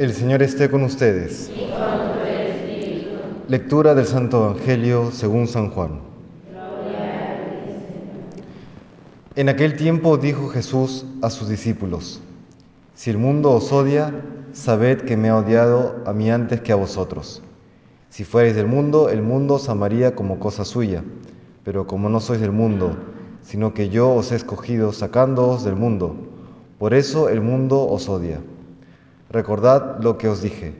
El Señor esté con ustedes. Lectura del Santo Evangelio según San Juan. En aquel tiempo dijo Jesús a sus discípulos, Si el mundo os odia, sabed que me ha odiado a mí antes que a vosotros. Si fuerais del mundo, el mundo os amaría como cosa suya, pero como no sois del mundo, sino que yo os he escogido sacándoos del mundo, por eso el mundo os odia. Recordad lo que os dije,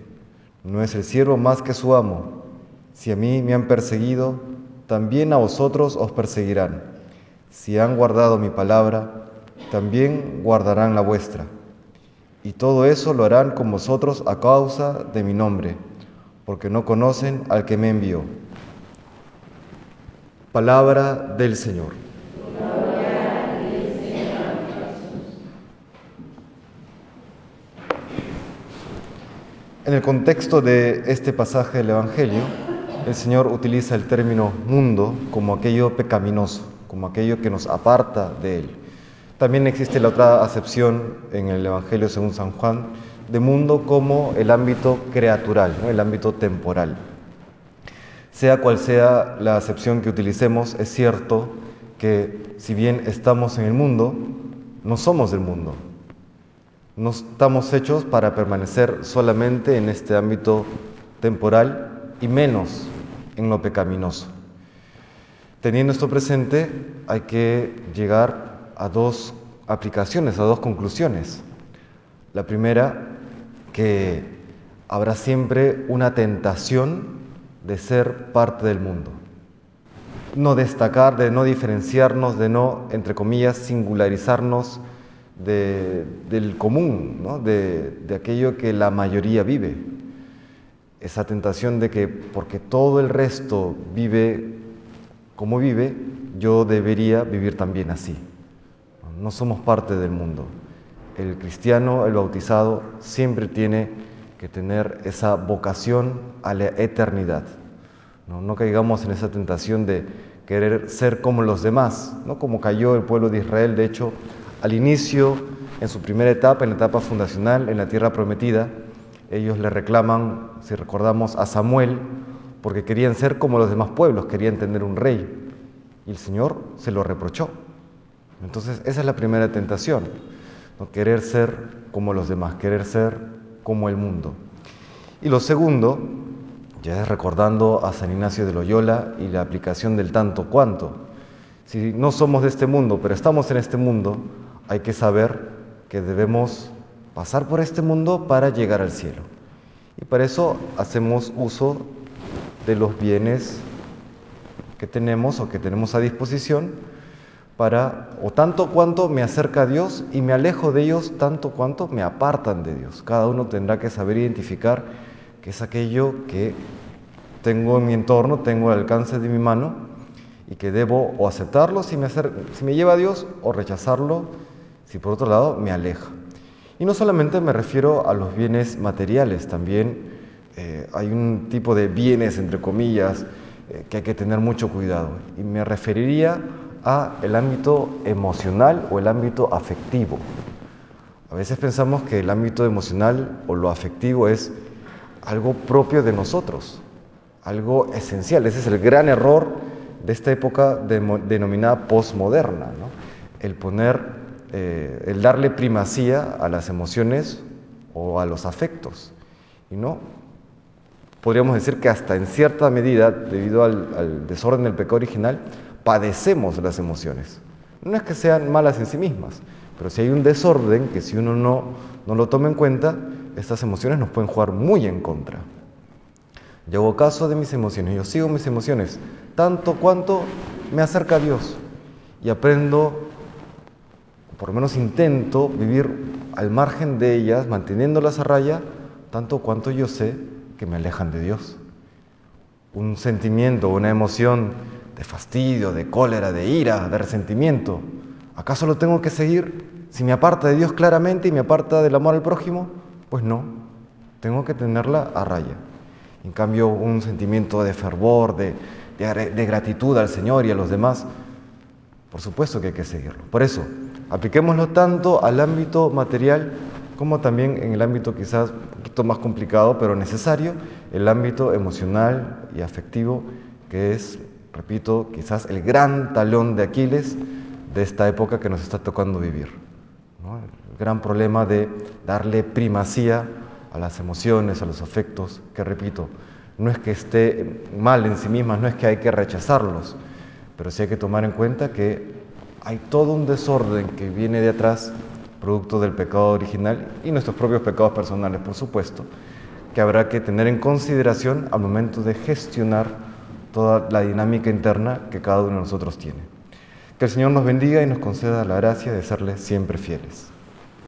no es el siervo más que su amo. Si a mí me han perseguido, también a vosotros os perseguirán. Si han guardado mi palabra, también guardarán la vuestra. Y todo eso lo harán con vosotros a causa de mi nombre, porque no conocen al que me envió. Palabra del Señor. En el contexto de este pasaje del Evangelio, el Señor utiliza el término mundo como aquello pecaminoso, como aquello que nos aparta de Él. También existe la otra acepción en el Evangelio según San Juan de mundo como el ámbito creatural, el ámbito temporal. Sea cual sea la acepción que utilicemos, es cierto que si bien estamos en el mundo, no somos del mundo, no estamos hechos para permanecer solamente en este ámbito temporal y menos en lo pecaminoso. Teniendo esto presente, hay que llegar a dos aplicaciones, a dos conclusiones. La primera, que habrá siempre una tentación de ser parte del mundo. No destacar, de no diferenciarnos, de no, entre comillas, singularizarnos del común, de, de aquello que la mayoría vive. Esa tentación de que porque todo el resto vive como vive, yo debería vivir también así. No somos parte del mundo. El cristiano, el bautizado, siempre tiene que tener esa vocación a la eternidad. No, no caigamos en esa tentación de querer ser como los demás, ¿no? como cayó el pueblo de Israel, de hecho, al inicio, en su primera etapa, en la etapa fundacional, en la tierra prometida, ellos le reclaman, si recordamos, a Samuel, porque querían ser como los demás pueblos, querían tener un rey. Y el Señor se lo reprochó. Entonces, esa es la primera tentación, ¿no? querer ser como los demás, querer ser como el mundo. Y lo segundo, ya es recordando a San Ignacio de Loyola y la aplicación del tanto cuanto. Si no somos de este mundo, pero estamos en este mundo, hay que saber que debemos pasar por este mundo para llegar al cielo. Y para eso hacemos uso de los bienes que tenemos o que tenemos a disposición para, o tanto cuanto me acerca a Dios y me alejo de ellos, tanto cuanto me apartan de Dios. Cada uno tendrá que saber identificar que es aquello que tengo en mi entorno, tengo al alcance de mi mano y que debo o aceptarlo si me, si me lleva a Dios o rechazarlo si por otro lado me aleja. Y no solamente me refiero a los bienes materiales, también eh, hay un tipo de bienes, entre comillas, eh, que hay que tener mucho cuidado. Y me referiría a el ámbito emocional o el ámbito afectivo. A veces pensamos que el ámbito emocional o lo afectivo es algo propio de nosotros, algo esencial. Ese es el gran error de esta época denominada postmoderna, el poner eh, el darle primacía a las emociones o a los afectos. Y no, podríamos decir que hasta en cierta medida, debido al, desorden del pecado original, padecemos las emociones. No es que sean malas en sí mismas, pero si hay un desorden que si uno no, no lo toma en cuenta, estas emociones nos pueden jugar muy en contra. Yo hago caso de mis emociones, yo sigo mis emociones, tanto cuanto me acerca a Dios y aprendo por lo menos intento vivir al margen de ellas, manteniéndolas a raya, tanto cuanto yo sé que me alejan de Dios. Un sentimiento, una emoción de fastidio, de cólera, de ira, de resentimiento, ¿acaso lo tengo que seguir si me aparta de Dios claramente y me aparta del amor al prójimo? Pues no, tengo que tenerla a raya. En cambio, un sentimiento de fervor, de, de gratitud al Señor y a los demás, por supuesto que hay que seguirlo. Por eso, Apliquémoslo tanto al ámbito material como también en el ámbito quizás un poquito más complicado, pero necesario, el ámbito emocional y afectivo, que es, repito, quizás el gran talón de Aquiles de esta época que nos está tocando vivir. El gran problema de darle primacía a las emociones, a los afectos, que repito, no es que esté mal en sí mismas, no es que hay que rechazarlos, pero sí hay que tomar en cuenta que hay todo un desorden que viene de atrás, producto del pecado original y nuestros propios pecados personales, por supuesto, que habrá que tener en consideración al momento de gestionar toda la dinámica interna que cada uno de nosotros tiene. Que el Señor nos bendiga y nos conceda la gracia de serle siempre fieles.